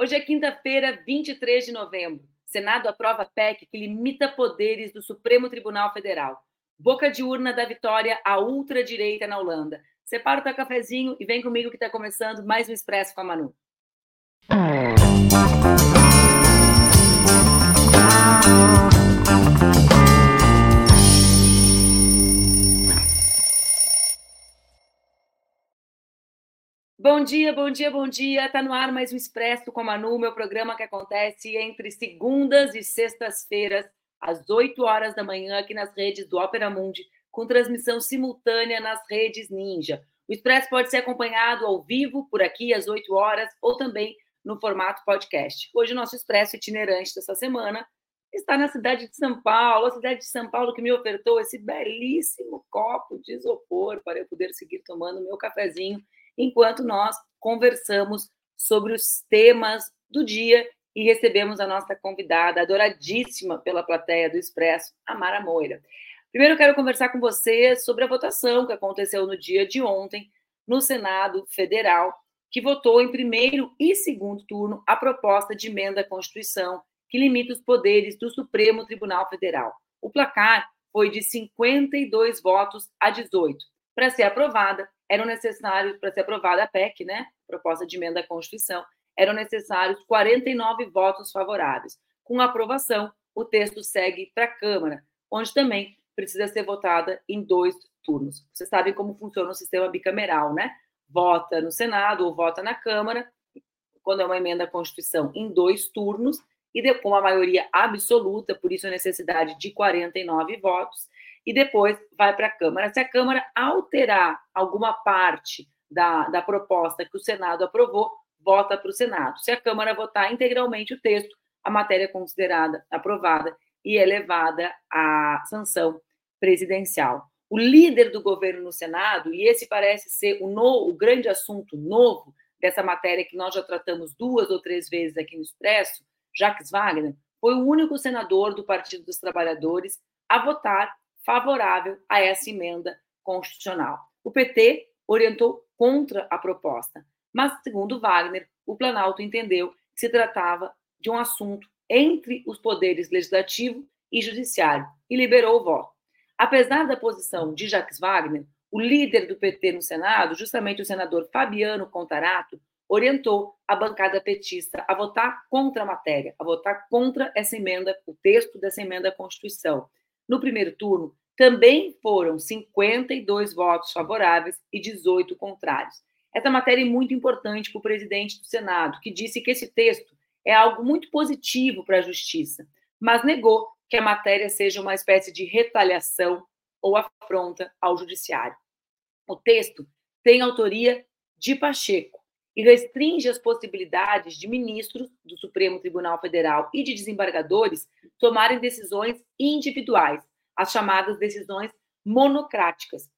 Hoje é quinta-feira, 23 de novembro. Senado aprova PEC que limita poderes do Supremo Tribunal Federal. Boca de urna da vitória à ultradireita na Holanda. Separa o teu cafezinho e vem comigo que está começando mais um Expresso com a Manu. Bom dia, bom dia, bom dia. Está no ar mais um Expresso com a Manu, meu programa que acontece entre segundas e sextas-feiras, às 8 horas da manhã, aqui nas redes do Opera Mundi, com transmissão simultânea nas redes Ninja. O Expresso pode ser acompanhado ao vivo, por aqui, às 8 horas, ou também no formato podcast. Hoje, o nosso Expresso itinerante dessa semana está na cidade de São Paulo, a cidade de São Paulo que me ofertou esse belíssimo copo de isopor para eu poder seguir tomando meu cafezinho enquanto nós conversamos sobre os temas do dia e recebemos a nossa convidada, adoradíssima pela plateia do Expresso, a Mara Moira. Primeiro, eu quero conversar com você sobre a votação que aconteceu no dia de ontem no Senado Federal, que votou em primeiro e segundo turno a proposta de emenda à Constituição que limita os poderes do Supremo Tribunal Federal. O placar foi de 52 votos a 18. Para ser aprovada, eram necessários, para ser aprovada a PEC, né, proposta de emenda à Constituição, eram necessários 49 votos favoráveis. Com aprovação, o texto segue para a Câmara, onde também precisa ser votada em dois turnos. Vocês sabem como funciona o sistema bicameral, né? Vota no Senado ou vota na Câmara, quando é uma emenda à Constituição, em dois turnos, e com a maioria absoluta, por isso a necessidade de 49 votos, e depois vai para a Câmara. Se a Câmara alterar alguma parte da, da proposta que o Senado aprovou, vota para o Senado. Se a Câmara votar integralmente o texto, a matéria é considerada aprovada e é levada à sanção presidencial. O líder do governo no Senado, e esse parece ser o, no, o grande assunto novo dessa matéria que nós já tratamos duas ou três vezes aqui no Expresso, Jacques Wagner, foi o único senador do Partido dos Trabalhadores a votar favorável a essa emenda constitucional. O PT orientou contra a proposta, mas, segundo Wagner, o Planalto entendeu que se tratava de um assunto entre os poderes legislativo e judiciário e liberou o voto. Apesar da posição de Jacques Wagner, o líder do PT no Senado, justamente o senador Fabiano Contarato, orientou a bancada petista a votar contra a matéria, a votar contra essa emenda, o texto dessa emenda à Constituição. No primeiro turno, também foram 52 votos favoráveis e 18 contrários. Essa matéria é muito importante para o presidente do Senado, que disse que esse texto é algo muito positivo para a justiça, mas negou que a matéria seja uma espécie de retaliação ou afronta ao judiciário. O texto tem autoria de Pacheco e restringe as possibilidades de ministros do Supremo Tribunal Federal e de desembargadores tomarem decisões individuais, as chamadas decisões monocráticas,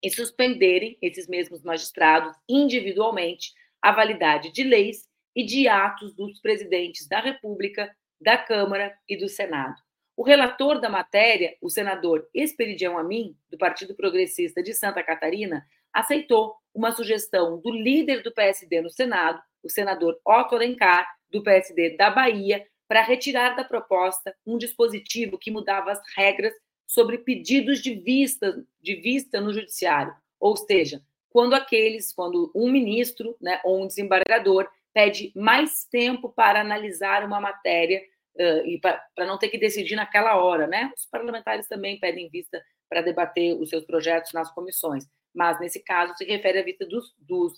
e suspenderem esses mesmos magistrados individualmente a validade de leis e de atos dos presidentes da República, da Câmara e do Senado. O relator da matéria, o senador Esperidião Amin, do Partido Progressista de Santa Catarina, aceitou uma sugestão do líder do PSD no Senado, o senador Otto Alencar, do PSD da Bahia, para retirar da proposta um dispositivo que mudava as regras sobre pedidos de vista, de vista no judiciário, ou seja, quando aqueles, quando um ministro, né, ou um desembargador pede mais tempo para analisar uma matéria uh, e para não ter que decidir naquela hora, né? Os parlamentares também pedem vista para debater os seus projetos nas comissões, mas nesse caso se refere à vista dos, dos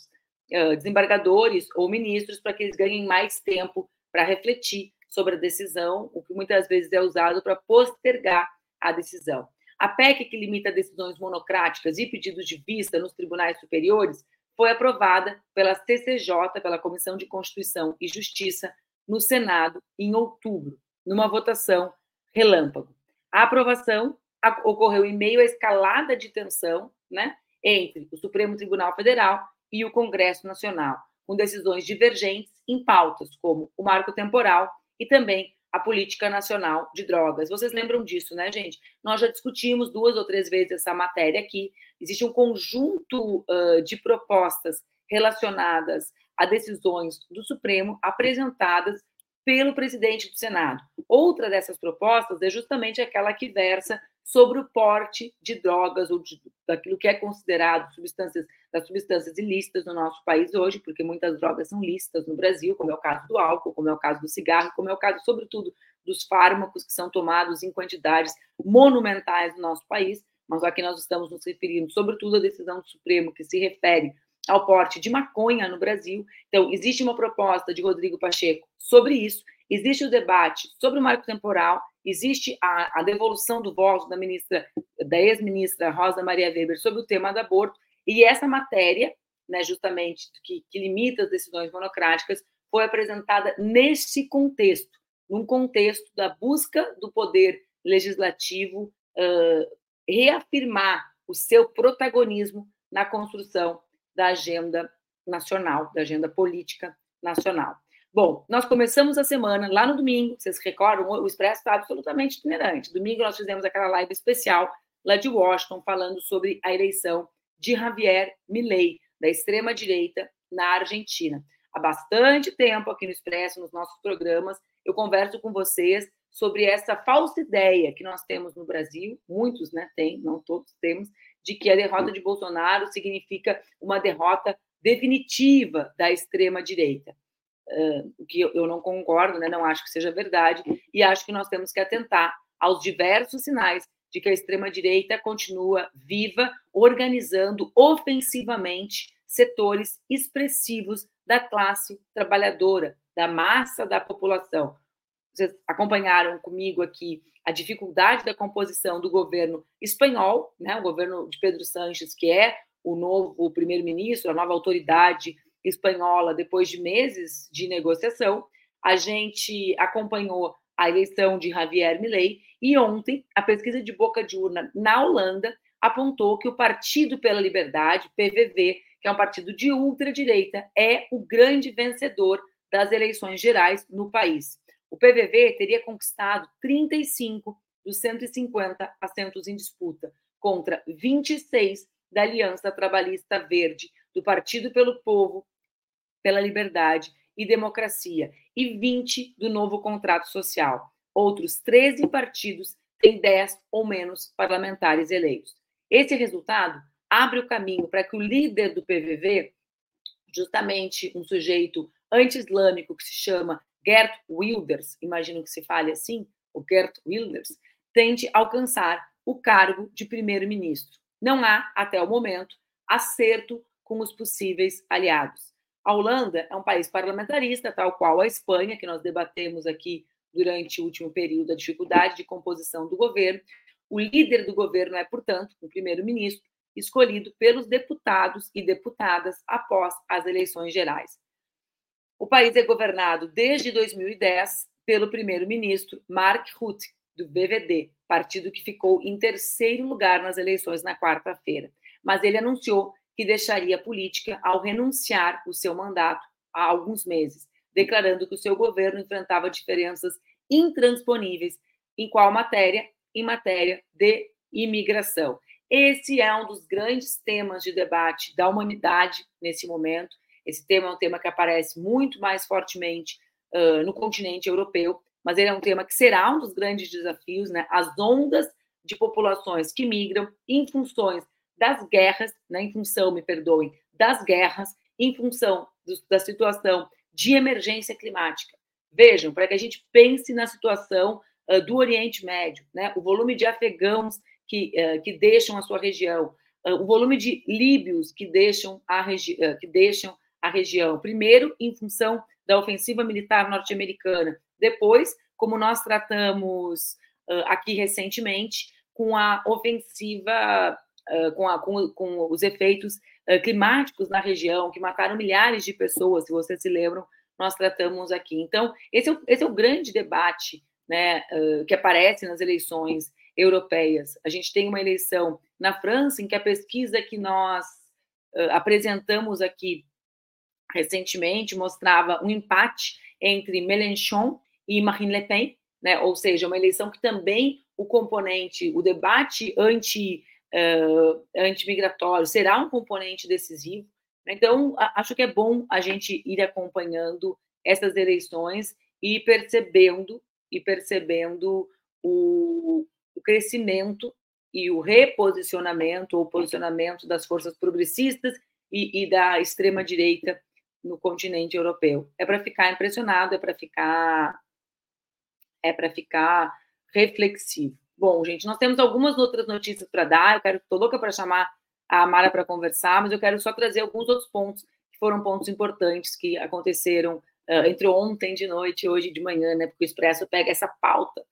uh, desembargadores ou ministros para que eles ganhem mais tempo para refletir sobre a decisão, o que muitas vezes é usado para postergar a decisão. A PEC, que limita decisões monocráticas e pedidos de vista nos tribunais superiores, foi aprovada pela CCJ, pela Comissão de Constituição e Justiça, no Senado, em outubro, numa votação relâmpago. A aprovação ocorreu em meio à escalada de tensão né, entre o Supremo Tribunal Federal e o Congresso Nacional, com decisões divergentes em pautas como o marco temporal e também a política nacional de drogas. Vocês lembram disso, né, gente? Nós já discutimos duas ou três vezes essa matéria aqui. Existe um conjunto uh, de propostas relacionadas a decisões do Supremo apresentadas pelo presidente do Senado. Outra dessas propostas é justamente aquela que versa sobre o porte de drogas ou de, daquilo que é considerado substâncias das substâncias ilícitas no nosso país hoje, porque muitas drogas são lícitas no Brasil, como é o caso do álcool, como é o caso do cigarro, como é o caso, sobretudo, dos fármacos que são tomados em quantidades monumentais no nosso país, mas aqui nós estamos nos referindo, sobretudo, à decisão do Supremo que se refere ao porte de maconha no Brasil. Então, existe uma proposta de Rodrigo Pacheco sobre isso, existe o debate sobre o marco temporal, existe a, a devolução do voto da ministra, da ex-ministra Rosa Maria Weber sobre o tema do aborto, e essa matéria, né, justamente, que, que limita as decisões monocráticas, foi apresentada nesse contexto, num contexto da busca do poder legislativo uh, reafirmar o seu protagonismo na construção da agenda nacional, da agenda política nacional. Bom, nós começamos a semana lá no domingo, vocês recordam, o Expresso está absolutamente itinerante. Domingo nós fizemos aquela live especial lá de Washington falando sobre a eleição de Javier Milei, da extrema direita na Argentina. Há bastante tempo aqui no Expresso, nos nossos programas, eu converso com vocês sobre essa falsa ideia que nós temos no Brasil, muitos né, têm, não todos temos, de que a derrota de Bolsonaro significa uma derrota definitiva da extrema-direita. Uh, que eu não concordo, né, não acho que seja verdade, e acho que nós temos que atentar aos diversos sinais de que a extrema-direita continua viva, organizando ofensivamente setores expressivos da classe trabalhadora, da massa da população. Vocês acompanharam comigo aqui a dificuldade da composição do governo espanhol, né, o governo de Pedro Sánchez, que é o novo primeiro-ministro, a nova autoridade espanhola, depois de meses de negociação. A gente acompanhou a eleição de Javier Milei e ontem a pesquisa de boca de urna na Holanda apontou que o Partido pela Liberdade, PVV, que é um partido de ultradireita, é o grande vencedor das eleições gerais no país. O PVV teria conquistado 35 dos 150 assentos em disputa, contra 26 da Aliança Trabalhista Verde, do Partido pelo Povo, pela Liberdade e Democracia, e 20 do novo contrato social. Outros 13 partidos têm 10 ou menos parlamentares eleitos. Esse resultado abre o caminho para que o líder do PVV, justamente um sujeito anti-islâmico que se chama Gert Wilders, imagino que se fale assim, o Gert Wilders, tente alcançar o cargo de primeiro-ministro. Não há, até o momento, acerto com os possíveis aliados. A Holanda é um país parlamentarista, tal qual a Espanha, que nós debatemos aqui durante o último período, a dificuldade de composição do governo. O líder do governo é, portanto, o primeiro-ministro, escolhido pelos deputados e deputadas após as eleições gerais. O país é governado desde 2010 pelo primeiro-ministro Mark Rutte, do BVD, partido que ficou em terceiro lugar nas eleições na quarta-feira. Mas ele anunciou que deixaria a política ao renunciar o seu mandato há alguns meses, declarando que o seu governo enfrentava diferenças intransponíveis em qual matéria? Em matéria de imigração. Esse é um dos grandes temas de debate da humanidade nesse momento esse tema é um tema que aparece muito mais fortemente uh, no continente europeu, mas ele é um tema que será um dos grandes desafios, né? As ondas de populações que migram em funções das guerras, né? em função, me perdoem, das guerras, em função do, da situação de emergência climática. Vejam, para que a gente pense na situação uh, do Oriente Médio, né? o volume de afegãos que, uh, que deixam a sua região, uh, o volume de líbios que deixam a, regi que deixam a região. Primeiro, em função da ofensiva militar norte-americana. Depois, como nós tratamos aqui recentemente, com a ofensiva, com, a, com, com, os efeitos climáticos na região, que mataram milhares de pessoas, se vocês se lembram, nós tratamos aqui. Então, esse é o, esse é o grande debate né, que aparece nas eleições europeias. A gente tem uma eleição na França em que a pesquisa que nós apresentamos aqui recentemente mostrava um empate entre Mélenchon e Marine Le Pen, né? ou seja, uma eleição que também o componente, o debate anti, uh, anti-migratório será um componente decisivo. Então, acho que é bom a gente ir acompanhando essas eleições e percebendo e percebendo o, o crescimento e o reposicionamento ou posicionamento das forças progressistas e, e da extrema direita no continente europeu. É para ficar impressionado, é para ficar é para ficar reflexivo. Bom, gente, nós temos algumas outras notícias para dar. Eu quero, estou louca para chamar a Amara para conversar, mas eu quero só trazer alguns outros pontos que foram pontos importantes que aconteceram uh, entre ontem de noite e hoje de manhã, né? Porque o Expresso pega essa pauta,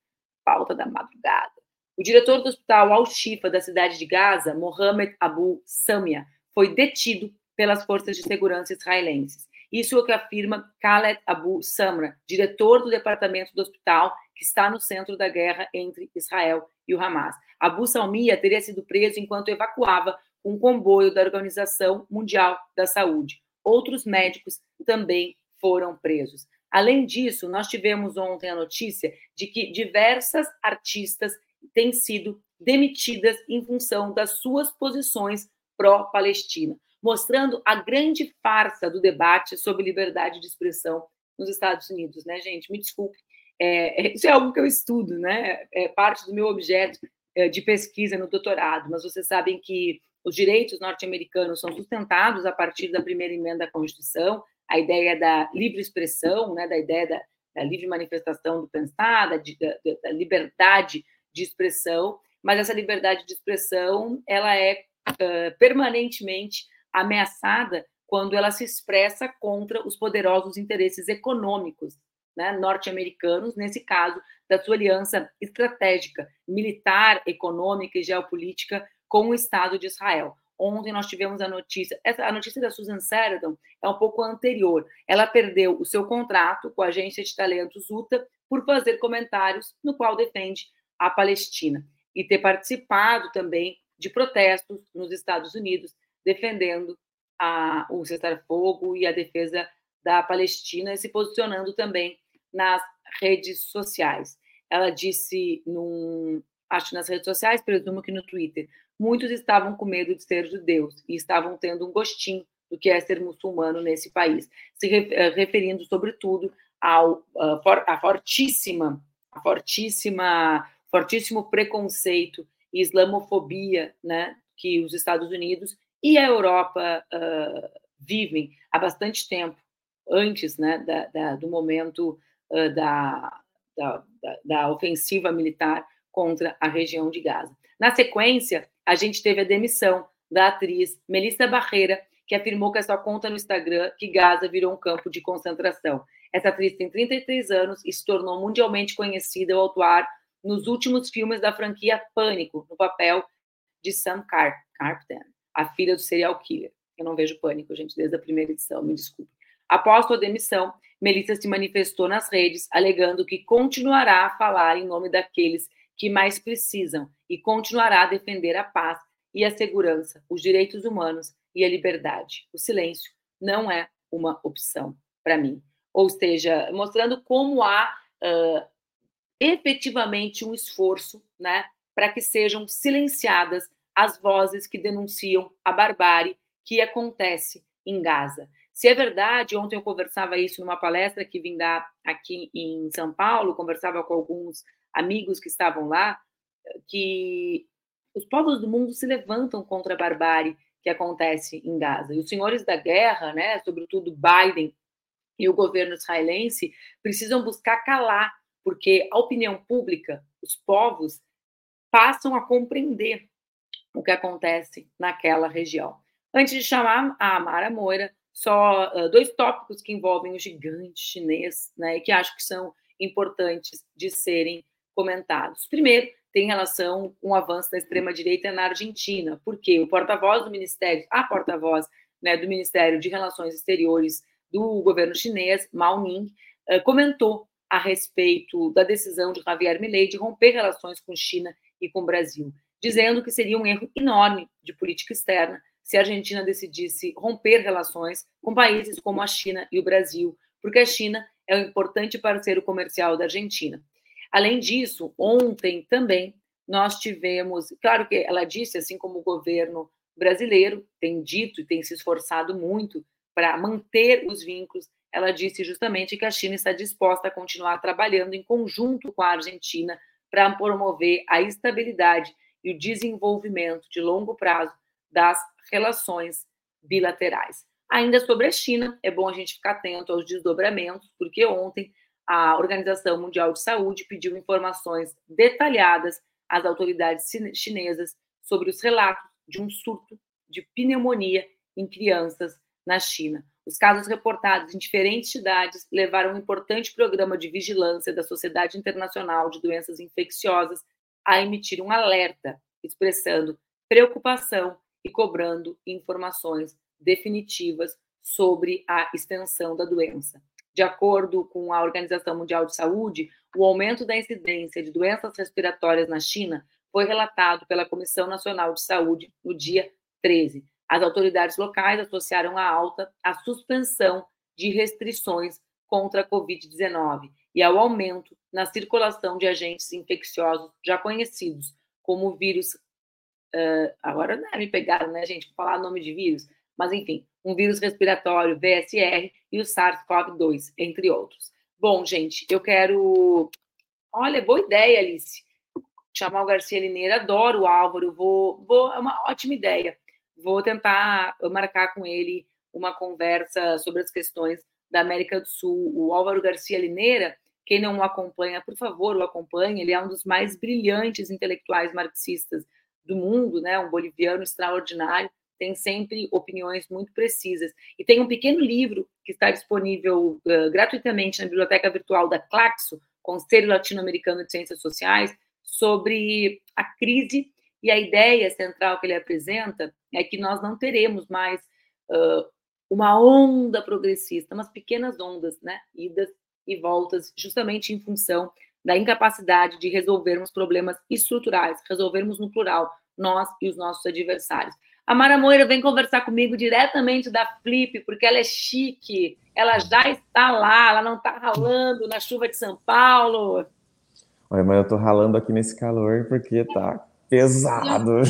pauta da madrugada. O diretor do hospital Al-Shifa da cidade de Gaza, Mohamed Abu Samia, foi detido pelas forças de segurança israelenses. Isso é o que afirma Khaled Abu Samra, diretor do departamento do hospital que está no centro da guerra entre Israel e o Hamas. Abu Salmia teria sido preso enquanto evacuava um comboio da Organização Mundial da Saúde. Outros médicos também foram presos. Além disso, nós tivemos ontem a notícia de que diversas artistas têm sido demitidas em função das suas posições pró-Palestina, mostrando a grande farsa do debate sobre liberdade de expressão nos Estados Unidos, né, gente? Me desculpe, é, é isso é algo que eu estudo, né? É parte do meu objeto é, de pesquisa no doutorado, mas vocês sabem que os direitos norte-americanos são sustentados a partir da primeira emenda da Constituição, a ideia da livre expressão, né, da ideia da, da livre manifestação do pensar, da, da, da, liberdade de expressão, mas essa liberdade de expressão ela é uh, permanentemente ameaçada quando ela se expressa contra os poderosos interesses econômicos né, norte-americanos, nesse caso, da sua aliança estratégica, militar, econômica e geopolítica com o Estado de Israel. Ontem nós tivemos a notícia, essa, a notícia da Susan Sarandon é um pouco anterior. Ela perdeu o seu contrato com a agência de talentos UTA por fazer comentários no qual defende a Palestina e ter participado também de protestos nos Estados Unidos defendendo a, o cessar-fogo e a defesa da Palestina se posicionando também nas redes sociais. Ela disse, num, acho nas redes sociais, presumo que no Twitter, muitos estavam com medo de ser judeus e estavam tendo um gostinho do que é ser muçulmano nesse país, se eh, referindo sobretudo ao a fortíssima, a fortíssima, fortíssimo preconceito e islamofobia, né, que os Estados Unidos e a Europa uh, vivem há bastante tempo, antes, né, da, da, do momento uh, da, da, ofensiva militar contra a região de Gaza. Na sequência, a gente teve a demissão da atriz Melissa Barreira, que afirmou que a sua conta no Instagram que Gaza virou um campo de concentração. Essa atriz tem 33 anos e se tornou mundialmente conhecida ao atuar nos últimos filmes da franquia Pânico, no papel de Sam Car Carpenter, a filha do serial killer. Eu não vejo Pânico, gente, desde a primeira edição, me desculpe. Após sua demissão, Melissa se manifestou nas redes, alegando que continuará a falar em nome daqueles que mais precisam e continuará a defender a paz e a segurança, os direitos humanos e a liberdade. O silêncio não é uma opção para mim. Ou seja, mostrando como há uh, efetivamente um esforço né, para que sejam silenciadas as vozes que denunciam a barbárie que acontece em Gaza. Se é verdade, ontem eu conversava isso numa palestra que vim dar aqui em São Paulo, conversava com alguns amigos que estavam lá, que os povos do mundo se levantam contra a barbárie que acontece em Gaza. E os senhores da guerra, né, sobretudo Biden e o governo israelense, precisam buscar calar, porque a opinião pública, os povos, passam a compreender o que acontece naquela região. Antes de chamar a Amara Moira, só uh, dois tópicos que envolvem o gigante chinês, né, que acho que são importantes de serem comentados. Primeiro, tem relação com o avanço da extrema-direita na Argentina, porque o porta-voz do Ministério, a porta-voz né, do Ministério de Relações Exteriores do governo chinês, Mao Ning, eh, comentou a respeito da decisão de Javier Milei de romper relações com China e com o Brasil, dizendo que seria um erro enorme de política externa se a Argentina decidisse romper relações com países como a China e o Brasil, porque a China é um importante parceiro comercial da Argentina. Além disso, ontem também nós tivemos, claro que ela disse, assim como o governo brasileiro tem dito e tem se esforçado muito para manter os vínculos. Ela disse justamente que a China está disposta a continuar trabalhando em conjunto com a Argentina para promover a estabilidade e o desenvolvimento de longo prazo das relações bilaterais. Ainda sobre a China, é bom a gente ficar atento aos desdobramentos, porque ontem a Organização Mundial de Saúde pediu informações detalhadas às autoridades chinesas sobre os relatos de um surto de pneumonia em crianças na China. Os casos reportados em diferentes cidades levaram um importante programa de vigilância da Sociedade Internacional de Doenças Infecciosas a emitir um alerta, expressando preocupação e cobrando informações definitivas sobre a extensão da doença. De acordo com a Organização Mundial de Saúde, o aumento da incidência de doenças respiratórias na China foi relatado pela Comissão Nacional de Saúde no dia 13. As autoridades locais associaram a alta à suspensão de restrições contra a Covid-19 e ao aumento na circulação de agentes infecciosos já conhecidos, como o vírus. Uh, agora né, me pegaram, né, gente, falar o nome de vírus, mas enfim, um vírus respiratório, VSR, e o SARS-CoV-2, entre outros. Bom, gente, eu quero. Olha, boa ideia, Alice. Chamar o Garcia Lineira, adoro o Álvaro, vou, vou, é uma ótima ideia. Vou tentar marcar com ele uma conversa sobre as questões da América do Sul. O Álvaro Garcia Lineira, quem não o acompanha, por favor, o acompanhe. Ele é um dos mais brilhantes intelectuais marxistas do mundo, né? Um boliviano extraordinário tem sempre opiniões muito precisas. E tem um pequeno livro que está disponível uh, gratuitamente na biblioteca virtual da Claxo, Conselho Latino-Americano de Ciências Sociais, sobre a crise e a ideia central que ele apresenta é que nós não teremos mais uh, uma onda progressista, umas pequenas ondas, né, idas e voltas, justamente em função da incapacidade de resolvermos problemas estruturais, resolvermos no plural, nós e os nossos adversários. A Mara Moira vem conversar comigo diretamente da Flip, porque ela é chique, ela já está lá, ela não está ralando na chuva de São Paulo. Olha, mas eu estou ralando aqui nesse calor porque tá pesado.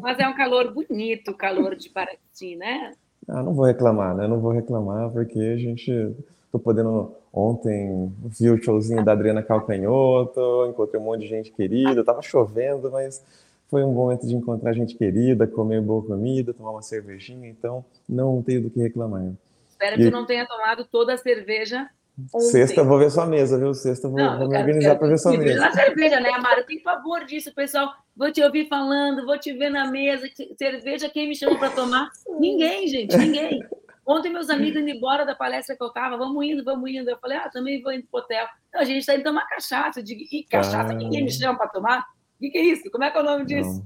Mas é um calor bonito, o calor de Paraty, né? Ah, não vou reclamar, né? Não vou reclamar porque a gente tô podendo ontem vi o showzinho da Adriana Calcanhoto, encontrei um monte de gente querida, tava chovendo, mas foi um momento de encontrar gente querida, comer boa comida, tomar uma cervejinha, então não tenho do que reclamar. Espero e... que não tenha tomado toda a cerveja Ontem. Sexta vou ver sua mesa, viu? Sexta vou, não, vou me organizar para ver sua mesa. Na cerveja, né, Amara? Tem favor disso, pessoal. Vou te ouvir falando, vou te ver na mesa. Cerveja, quem me chama para tomar? Ninguém, gente, ninguém. Ontem meus amigos indo embora da palestra que eu estava, vamos indo, vamos indo. Eu falei, ah, também vou indo pro hotel. Não, a gente está indo tomar cachaça. Eu digo, e cachaça, ah. ninguém me chama para tomar? O que, que, é isso? Como é que é o nome disso?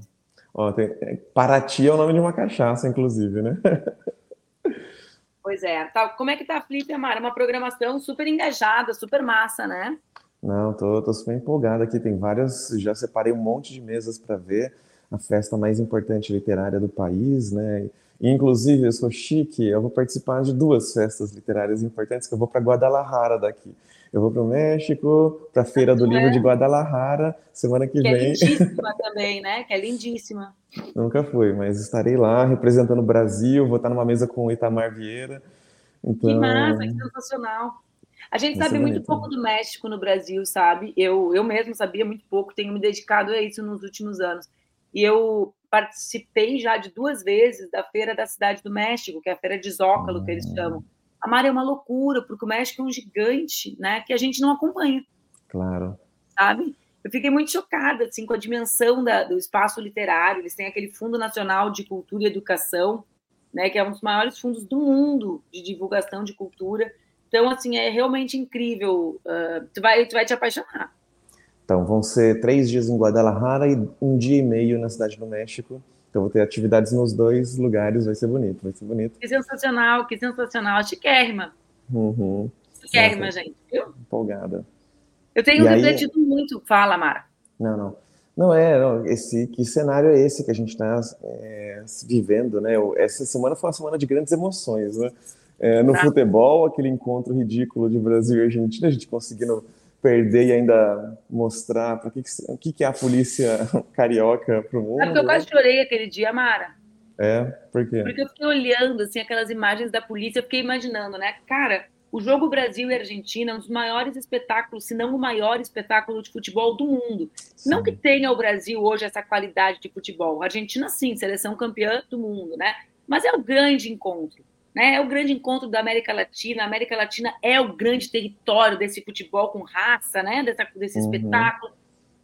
Ó, tem, é, Paraty é o nome de uma cachaça, inclusive, né? Pois é. Tá, como é que tá a Flip, Amara? Uma programação super engajada, super massa, né? Não, tô, tô super empolgada aqui. Tem várias. Já separei um monte de mesas para ver a festa mais importante literária do país, né? Inclusive, eu sou chique, eu vou participar de duas festas literárias importantes, que eu vou para Guadalajara daqui. Eu vou para o México, para a Feira do Livro é? de Guadalajara, semana que, que é vem. Que é lindíssima também, né? Que é lindíssima. Nunca fui, mas estarei lá representando o Brasil, vou estar numa mesa com o Itamar Vieira. Então... Que massa, que sensacional. A gente sabe muito bonito, pouco do México no Brasil, sabe? Eu, eu mesmo sabia muito pouco, tenho me dedicado a isso nos últimos anos. E eu participei já de duas vezes da Feira da Cidade do México, que é a Feira de Zócalo, que eles chamam. A Mara é uma loucura, porque o México é um gigante, né? Que a gente não acompanha. Claro. Sabe? Eu fiquei muito chocada, assim, com a dimensão da, do espaço literário. Eles têm aquele Fundo Nacional de Cultura e Educação, né? Que é um dos maiores fundos do mundo de divulgação de cultura. Então, assim, é realmente incrível. Uh, tu, vai, tu vai te apaixonar. Então, vão ser três dias em Guadalajara e um dia e meio na Cidade do México. Então, vou ter atividades nos dois lugares, vai ser bonito, vai ser bonito. Que sensacional, que sensacional. Chiquérrima. Uhum. Chiquérrima, Nossa, gente, viu? Empolgada. Eu tenho e refletido aí... muito. Fala, Mara. Não, não. Não é, não, esse que cenário é esse que a gente está é, vivendo, né? Essa semana foi uma semana de grandes emoções, né? É, no ah. futebol, aquele encontro ridículo de Brasil e Argentina, a gente conseguindo perder e ainda mostrar para que, o que, que é a polícia carioca para o mundo. Sabe que eu quase chorei aquele dia, Mara. É, por quê? Porque eu fiquei olhando, assim, aquelas imagens da polícia, eu fiquei imaginando, né? Cara, o jogo Brasil e Argentina é um dos maiores espetáculos, se não o maior espetáculo de futebol do mundo. Sim. Não que tenha o Brasil hoje essa qualidade de futebol. A Argentina, sim, seleção campeã do mundo, né? Mas é o grande encontro. Né? É o grande encontro da América Latina. A América Latina é o grande território desse futebol com raça, né? Dessa, desse uhum. espetáculo.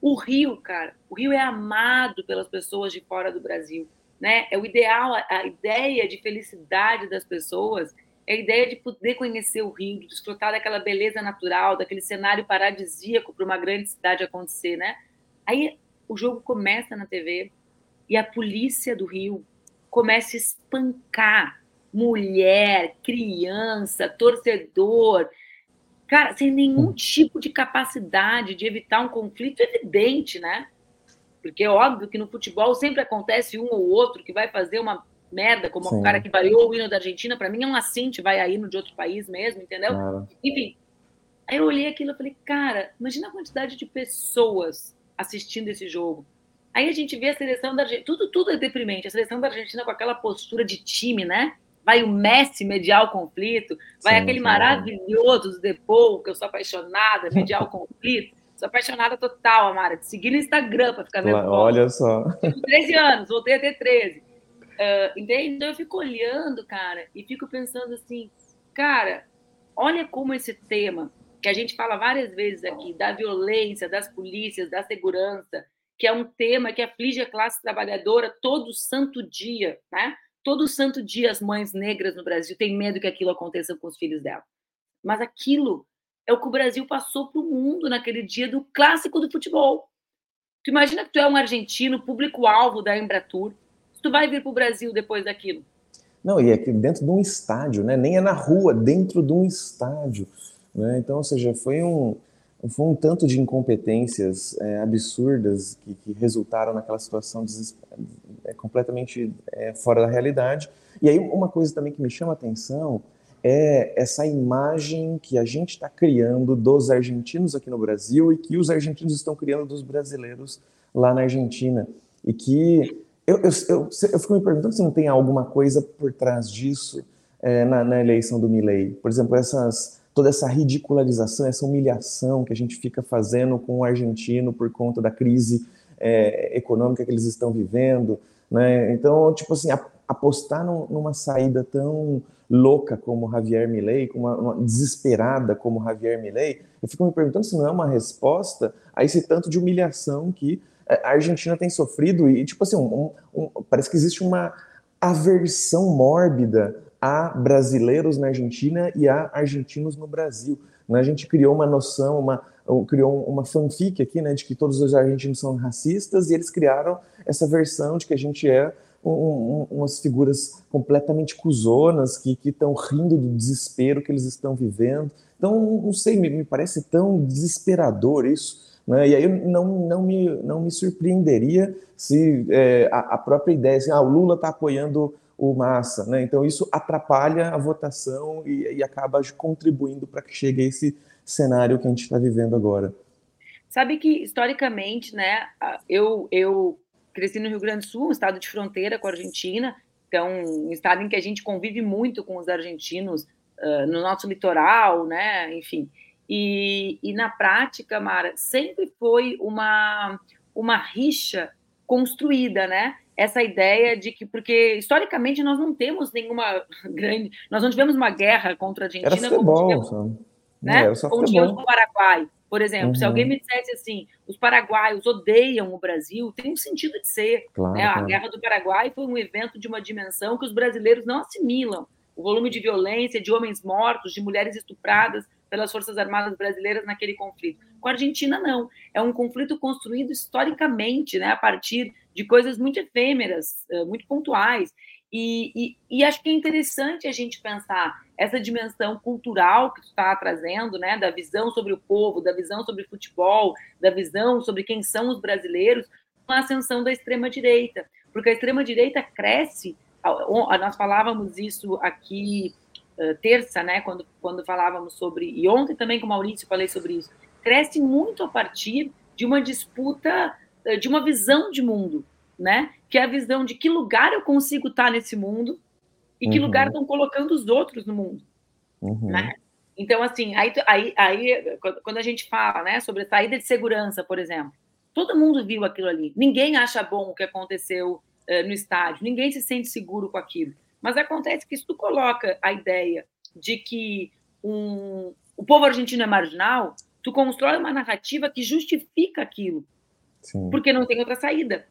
O Rio, cara, o Rio é amado pelas pessoas de fora do Brasil, né? É o ideal, a, ideia de felicidade das pessoas é a ideia de poder conhecer o Rio, de desfrutar daquela beleza natural, daquele cenário paradisíaco para uma grande cidade acontecer, né? Aí o jogo começa na TV e a polícia do Rio começa a espancar mulher, criança, torcedor, cara, sem nenhum hum. tipo de capacidade de evitar um conflito evidente, né? Porque é óbvio que no futebol sempre acontece um ou outro que vai fazer uma merda, como Sim. o cara que variou o hino da Argentina, para mim é um assinte, vai a hino de outro país mesmo, entendeu? Claro. Enfim. Aí eu olhei aquilo e falei, cara, imagina a quantidade de pessoas assistindo esse jogo. Aí a gente vê a seleção da Argentina, tudo, tudo é deprimente. A seleção da Argentina com aquela postura de time, né? Vai o Messi mediar o conflito, vai sim, aquele sim. maravilhoso do Depou, que eu sou apaixonada, mediar o conflito. Sou apaixonada total, Amara, de seguir no Instagram para ficar vendo. Olha só. 13 anos, voltei a ter 13. Uh, entende? Então eu fico olhando, cara, e fico pensando assim, cara, olha como esse tema, que a gente fala várias vezes aqui, da violência, das polícias, da segurança, que é um tema que aflige a classe trabalhadora todo santo dia, né? Todo santo dia as mães negras no Brasil têm medo que aquilo aconteça com os filhos dela. Mas aquilo é o que o Brasil passou para o mundo naquele dia do clássico do futebol. Tu imagina que tu é um argentino, público-alvo da Embratur, tu vai vir para o Brasil depois daquilo. Não, e é dentro de um estádio, né? Nem é na rua, dentro de um estádio. Né? Então, ou seja, foi um, foi um tanto de incompetências é, absurdas que, que, resultaram naquela situação é, completamente é, fora da realidade. E aí uma coisa também que me chama a atenção é essa imagem que a gente está criando dos argentinos aqui no Brasil e que os argentinos estão criando dos brasileiros lá na Argentina. E que eu, eu, eu, eu fico me perguntando se não tem alguma coisa por trás disso é, na, na eleição do Milley. Por exemplo, essas toda essa ridicularização, essa humilhação que a gente fica fazendo com o argentino por conta da crise é, econômica que eles estão vivendo, né? Então, tipo assim, apostar numa saída tão louca como Javier Milei, uma, uma, desesperada como Javier Milei, eu fico me perguntando se não é uma resposta a esse tanto de humilhação que a Argentina tem sofrido e, tipo assim, um, um, parece que existe uma aversão mórbida a brasileiros na Argentina e a argentinos no Brasil. Né? A gente criou uma noção, uma, criou uma fanfic aqui, né, de que todos os argentinos são racistas, e eles criaram essa versão de que a gente é um, um, umas figuras completamente cuzonas que estão rindo do desespero que eles estão vivendo. Então, não sei, me, me parece tão desesperador isso. Né? E aí não, não, me, não me surpreenderia se é, a, a, própria ideia, assim, ah, o Lula está apoiando o Massa, né? Então isso atrapalha a votação e, e acaba contribuindo para que chegue esse cenário que a gente está vivendo agora. Sabe que historicamente, né? Eu eu cresci no Rio Grande do Sul, um estado de fronteira com a Argentina, então um estado em que a gente convive muito com os argentinos uh, no nosso litoral, né? Enfim, e, e na prática, Mara, sempre foi uma uma rixa construída, né? Essa ideia de que, porque historicamente nós não temos nenhuma grande, nós não tivemos uma guerra contra a Argentina era como tivemos, né? Era como tivemos com o Paraguai, por exemplo. Uhum. Se alguém me dissesse assim, os paraguaios odeiam o Brasil, tem um sentido de ser. Claro, né? A Guerra do Paraguai foi um evento de uma dimensão que os brasileiros não assimilam. O volume de violência, de homens mortos, de mulheres estupradas pelas Forças Armadas brasileiras naquele conflito. Com a Argentina, não. É um conflito construído historicamente, né, a partir de coisas muito efêmeras, eh, muito pontuais. E, e, e, acho que é interessante a gente pensar essa dimensão cultural que está trazendo, né, da visão sobre o povo, da visão sobre futebol, da visão sobre quem são os brasileiros, com a ascensão da extrema-direita. Porque a extrema-direita cresce, nós falávamos isso aqui terça, né, quando, quando falávamos sobre, e ontem também com o Maurício falei sobre isso, cresce muito a partir de uma disputa, uh, de uma visão de mundo, né? Que é a visão de que lugar eu consigo estar nesse mundo e que uhum. lugar estão colocando os outros no mundo, uhum. né? Então, assim, aí, aí, aí, quando a gente fala, né, sobre saída de segurança, por exemplo, todo mundo viu aquilo ali. Ninguém acha bom o que aconteceu uh, no estádio, ninguém se sente seguro com aquilo. Mas acontece que se tu coloca a ideia de que um, o povo argentino é marginal, tu constrói uma narrativa que justifica aquilo. Sim. Porque não tem outra saída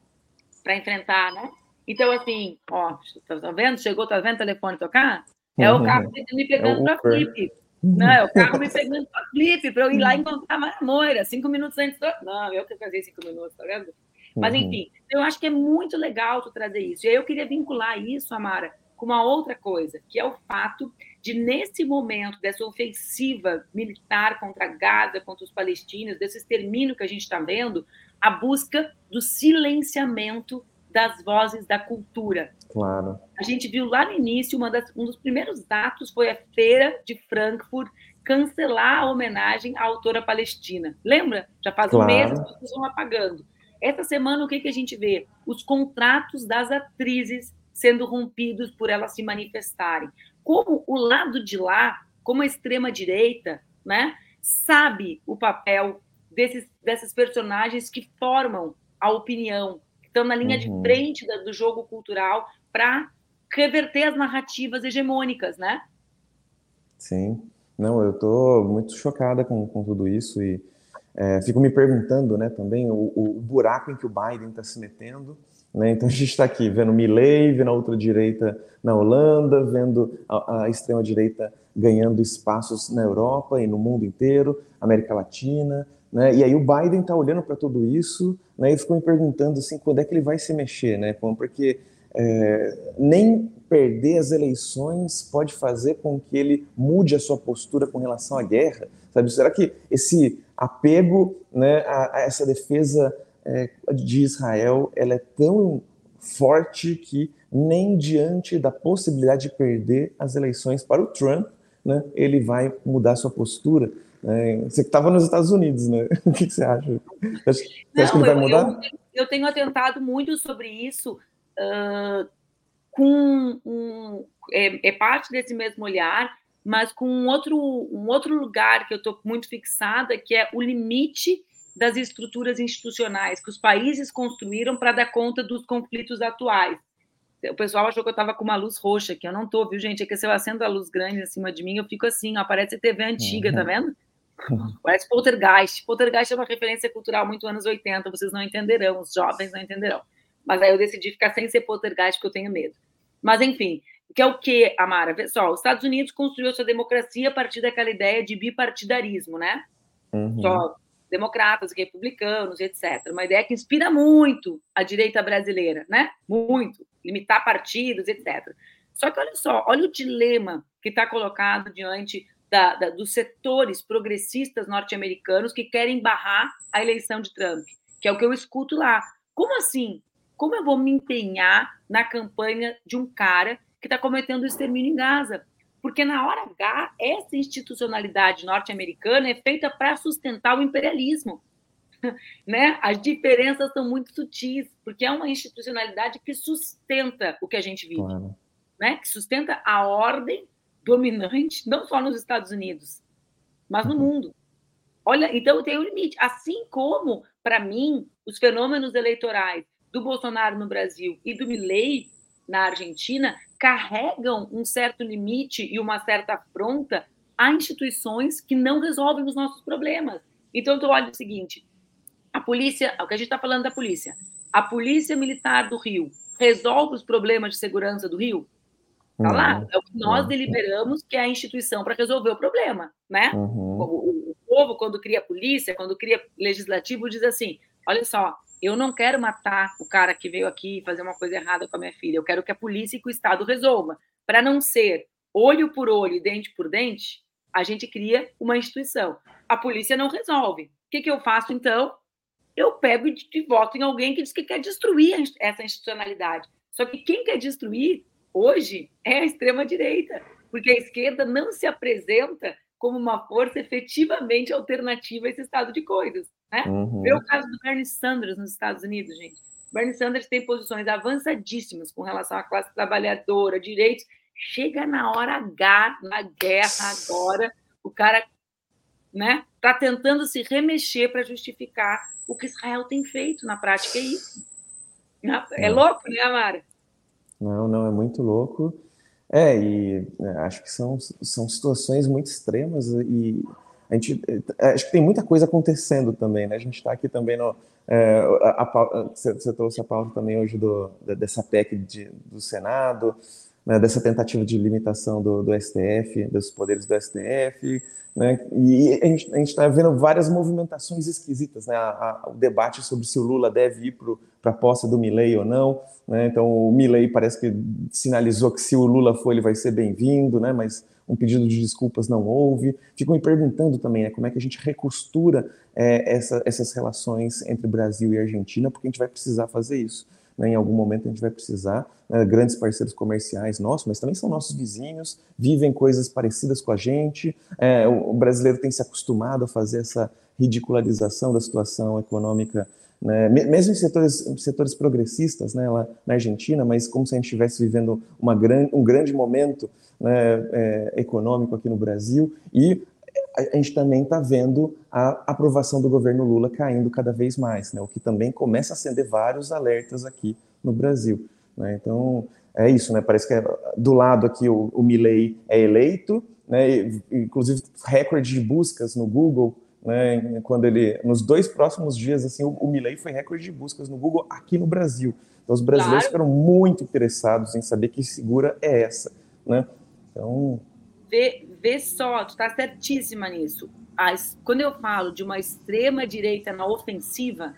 para enfrentar, né? Então, assim, ó, tá vendo? Chegou, tá vendo o telefone tocar? É o carro me pegando é para flip. Não, é o carro me pegando para flip, para eu ir lá encontrar a Mara Moira, cinco minutos antes do... Não, eu que fazia cinco minutos, tá vendo? Mas, uhum. enfim, eu acho que é muito legal tu trazer isso. E aí eu queria vincular isso, Amara, com uma outra coisa, que é o fato de, nesse momento dessa ofensiva militar contra Gaza, contra os palestinos, desse extermínio que a gente está vendo, a busca do silenciamento das vozes da cultura. Claro. A gente viu lá no início, das, um dos primeiros atos foi a Feira de Frankfurt cancelar a homenagem à autora palestina. Lembra? Já faz claro. um mês que pessoas vão apagando. Essa semana, o que, que a gente vê? Os contratos das atrizes sendo rompidos por elas se manifestarem. Como o lado de lá, como a extrema-direita, né, sabe o papel desses, dessas personagens que formam a opinião, que estão na linha uhum. de frente do jogo cultural para reverter as narrativas hegemônicas, né? Sim. Não, eu estou muito chocada com, com tudo isso e é, fico me perguntando, né, também o, o buraco em que o Biden está se metendo né? Então a gente está aqui vendo Milley, vendo a outra direita na Holanda, vendo a, a extrema-direita ganhando espaços na Europa e no mundo inteiro, América Latina. Né? E aí o Biden está olhando para tudo isso né, e ficou me perguntando assim, quando é que ele vai se mexer, né? Porque é, nem perder as eleições pode fazer com que ele mude a sua postura com relação à guerra, sabe? Será que esse apego né, a, a essa defesa é, de Israel ela é tão forte que nem diante da possibilidade de perder as eleições para o Trump, né, ele vai mudar sua postura. Né? Você que estava nos Estados Unidos, né? O que, você acha? Você acha, Não, que ele vai mudar? Eu, eu, tenho atentado muito sobre isso uh, com um, é, é, parte desse mesmo olhar, mas com um outro, um outro lugar que eu estou muito fixada, que é o limite das estruturas institucionais que os países construíram para dar conta dos conflitos atuais. O pessoal achou que eu estava com uma luz roxa, que eu não estou, viu, gente? É que se eu acendo a luz grande em cima de mim, eu fico assim, ó, parece TV antiga, tá uhum. tá vendo? Parece poltergeist. Poltergeist é uma referência cultural muito anos 80, vocês não entenderão, os jovens não entenderão. Mas aí eu decidi ficar sem ser poltergeist, porque eu tenho medo. Mas, enfim, que é o que, Amara? Pessoal, os Estados Unidos construiu sua democracia a partir daquela ideia de bipartidarismo, né? Uhum. Só democratas, republicanos, etc. Uma ideia que inspira muito a direita brasileira, né? Muito. Limitar partidos, etc. Só que olha só, olha o dilema que está colocado diante da, da, dos setores progressistas norte-americanos que querem barrar a eleição de Trump, que é o que eu escuto lá. Como assim? Como eu vou me empenhar na campanha de um cara que está cometendo o extermínio em Gaza? Porque na hora H, essa institucionalidade norte-americana é feita para sustentar o imperialismo. Né? As diferenças são muito sutis, porque é uma institucionalidade que sustenta o que a gente vive, claro. né? que sustenta a ordem dominante, não só nos Estados Unidos, mas no uhum. mundo. Olha, então tem um limite. Assim como, para mim, os fenômenos eleitorais do Bolsonaro no Brasil e do Milley na Argentina carregam um certo limite e uma certa afronta a instituições que não resolvem os nossos problemas. Então, tu olha o seguinte: a polícia, o que a gente está falando da polícia, a polícia militar do Rio resolve os problemas de segurança do Rio? Tá lá, é o que nós deliberamos que é a instituição para resolver o problema, né? Uhum. O, o, o povo, quando cria polícia, quando cria legislativo, diz assim: olha só, eu não quero matar o cara que veio aqui fazer uma coisa errada com a minha filha. Eu quero que a polícia e que o Estado resolva. Para não ser olho por olho, dente por dente, a gente cria uma instituição. A polícia não resolve. O que, que eu faço então? Eu pego e voto em alguém que diz que quer destruir essa institucionalidade. Só que quem quer destruir hoje é a extrema-direita, porque a esquerda não se apresenta como uma força efetivamente alternativa a esse estado de coisas. Né? Uhum. Vê o caso do Bernie Sanders nos Estados Unidos, gente. Bernie Sanders tem posições avançadíssimas com relação à classe trabalhadora, direitos. Chega na hora H, na guerra agora, o cara né, está tentando se remexer para justificar o que Israel tem feito na prática. É isso. É louco, né, Amara? Não, não, é muito louco. É, e é, acho que são, são situações muito extremas e a gente é, acho que tem muita coisa acontecendo também, né? A gente está aqui também no. É, a, a, você, você, trouxe a pauta também hoje do, dessa PEC de, do Senado, né, dessa tentativa de limitação do, do, STF, dos poderes do STF, né? E a gente está vendo várias movimentações esquisitas, né? A, o debate sobre se o Lula deve ir para a posse do Milley ou não, né? Então o Milley parece que sinalizou que se o Lula for ele vai ser bem-vindo, né? Mas um pedido de desculpas não houve. Ficam me perguntando também né, como é que a gente recostura é, essa, essas relações entre Brasil e Argentina, porque a gente vai precisar fazer isso. Né, em algum momento a gente vai precisar, né, grandes parceiros comerciais nossos, mas também são nossos vizinhos, vivem coisas parecidas com a gente. É, o, brasileiro tem se acostumado a fazer essa ridicularização da situação econômica né, mesmo em setores, setores progressistas né, lá na Argentina, mas como se a gente estivesse vivendo uma gran, um grande momento né, é, econômico aqui no Brasil, e a gente também está vendo a aprovação do governo Lula caindo cada vez mais, né, o que também começa a acender vários alertas aqui no Brasil. Né, então, é isso, né, parece que é, do lado aqui o, o Milley é eleito, né, inclusive recorde de buscas no Google, né, quando ele, nos dois próximos dias, assim, o, o Milley foi recorde de buscas no Google aqui no Brasil. Então, os brasileiros claro. ficaram muito interessados em saber que segura é essa, né? Então... Vê, vê só, tu está certíssima nisso. As, quando eu falo de uma extrema-direita na ofensiva,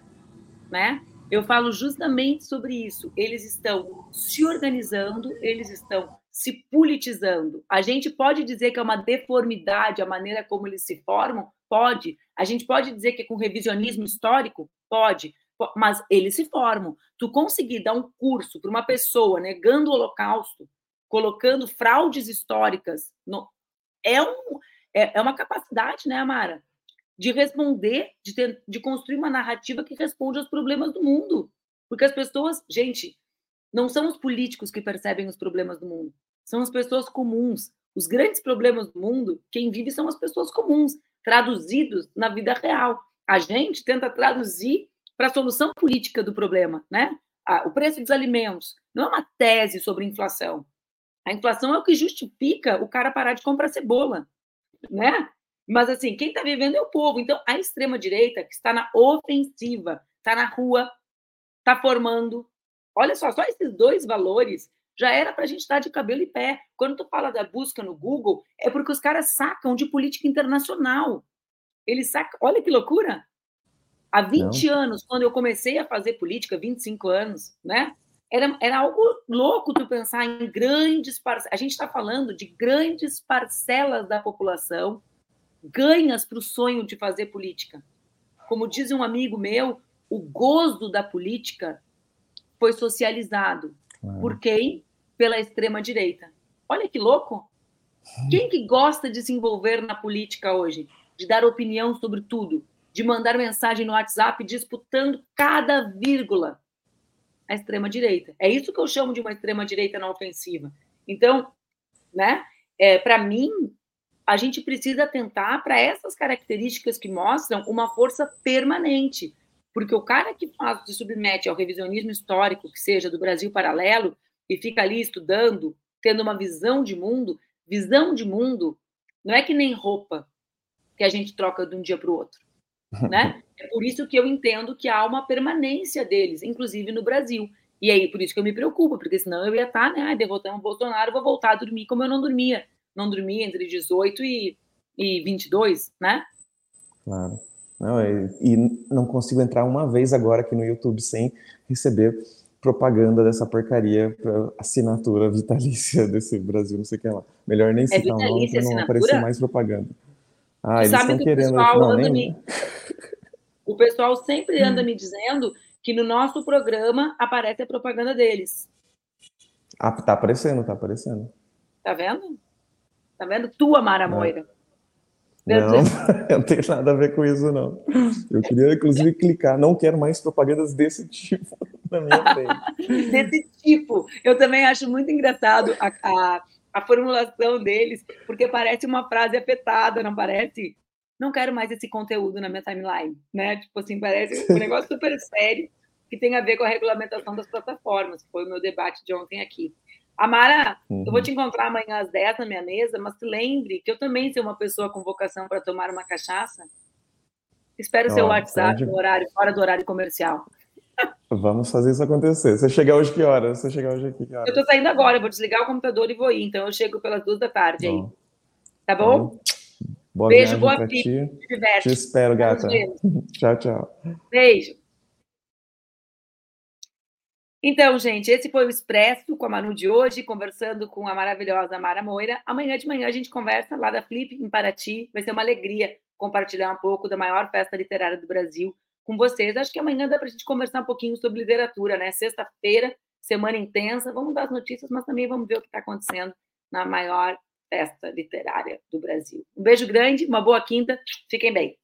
né? Eu falo justamente sobre isso. Eles estão se organizando, eles estão se politizando. A gente pode dizer que é uma deformidade a maneira como eles se formam? Pode. A gente pode dizer que é com revisionismo histórico? Pode. Mas eles se formam. Tu conseguir dar um curso para uma pessoa negando o Holocausto, colocando fraudes históricas, no, é, um, é, é uma capacidade, né, Amara? De responder, de, ter, de construir uma narrativa que responde aos problemas do mundo. Porque as pessoas, gente, não são os políticos que percebem os problemas do mundo, são as pessoas comuns. Os grandes problemas do mundo, quem vive são as pessoas comuns, traduzidos na vida real. A gente tenta traduzir para a solução política do problema, né? O preço dos alimentos não é uma tese sobre inflação, a inflação é o que justifica o cara parar de comprar cebola, né? Mas assim, quem está vivendo é o povo. Então, a extrema direita que está na ofensiva, está na rua, está formando. Olha só, só esses dois valores já era para a gente estar de cabelo e pé. Quando tu fala da busca no Google, é porque os caras sacam de política internacional. Eles sacam. Olha que loucura! Há 20 Não. anos, quando eu comecei a fazer política, 25 anos, né? Era, era algo louco tu pensar em grandes parcelas. A gente está falando de grandes parcelas da população ganhas para o sonho de fazer política. Como diz um amigo meu, o gozo da política foi socializado. Por quem? Pela extrema-direita. Olha que louco! Quem que gosta de se envolver na política hoje? De dar opinião sobre tudo? De mandar mensagem no WhatsApp disputando cada vírgula? A extrema-direita. É isso que eu chamo de uma extrema-direita na ofensiva. Então, né, é, para mim, a gente precisa atentar para essas características que mostram uma força permanente. Porque o cara que faz, se submete ao revisionismo histórico, que seja do Brasil paralelo, e fica ali estudando, tendo uma visão de mundo, visão de mundo não é que nem roupa que a gente troca de um dia para o outro. Né? É por isso que eu entendo que há uma permanência deles, inclusive no Brasil. E aí, por isso que eu me preocupo, porque senão eu ia estar, né, derrotando o Bolsonaro, vou voltar a dormir como eu não dormia. Não dormia entre 18 e, e 22, né? Claro. Não, e, e não consigo entrar uma vez agora aqui no YouTube sem receber propaganda dessa porcaria para assinatura vitalícia desse Brasil, não sei o que lá. Melhor nem é citar é o nome para não aparecer mais propaganda. Ah, eles estão querendo. Não, nem... O pessoal sempre anda me dizendo que no nosso programa aparece a propaganda deles. Ah, tá aparecendo, tá aparecendo. Tá vendo? Tá vendo? Tua, Mara Moira. Não, eu não tenho nada a ver com isso, não. Eu queria, inclusive, clicar. Não quero mais propagandas desse tipo. na minha frente. Desse tipo. Eu também acho muito engraçado a, a, a formulação deles, porque parece uma frase afetada, não parece? Não quero mais esse conteúdo na minha timeline, né? Tipo assim, parece um negócio super sério que tem a ver com a regulamentação das plataformas, que foi o meu debate de ontem aqui. Amara, uhum. eu vou uhum. te encontrar amanhã às 10 na minha mesa, mas se lembre que eu também sou uma pessoa com vocação para tomar uma cachaça. Espero o seu WhatsApp no horário, fora do horário comercial. Vamos fazer isso acontecer. Você chegar hoje que hora? Você chegar hoje aqui que hora? Eu tô saindo agora, vou desligar o computador e vou ir. Então eu chego pelas duas da tarde aí. Tá bom? Boa Beijo, boa. Te, te espero, gata. tchau, tchau. Beijo. Então, gente, esse foi o Expresso com a Manu de hoje, conversando com a maravilhosa Mara Moira. Amanhã de manhã a gente conversa lá da Flip, em Paraty. Vai ser uma alegria compartilhar um pouco da maior festa literária do Brasil com vocês. Acho que amanhã dá para a gente conversar um pouquinho sobre literatura, né? Sexta-feira, semana intensa. Vamos dar as notícias, mas também vamos ver o que está acontecendo na maior festa literária do Brasil. Um beijo grande, uma boa quinta. Fiquem bem.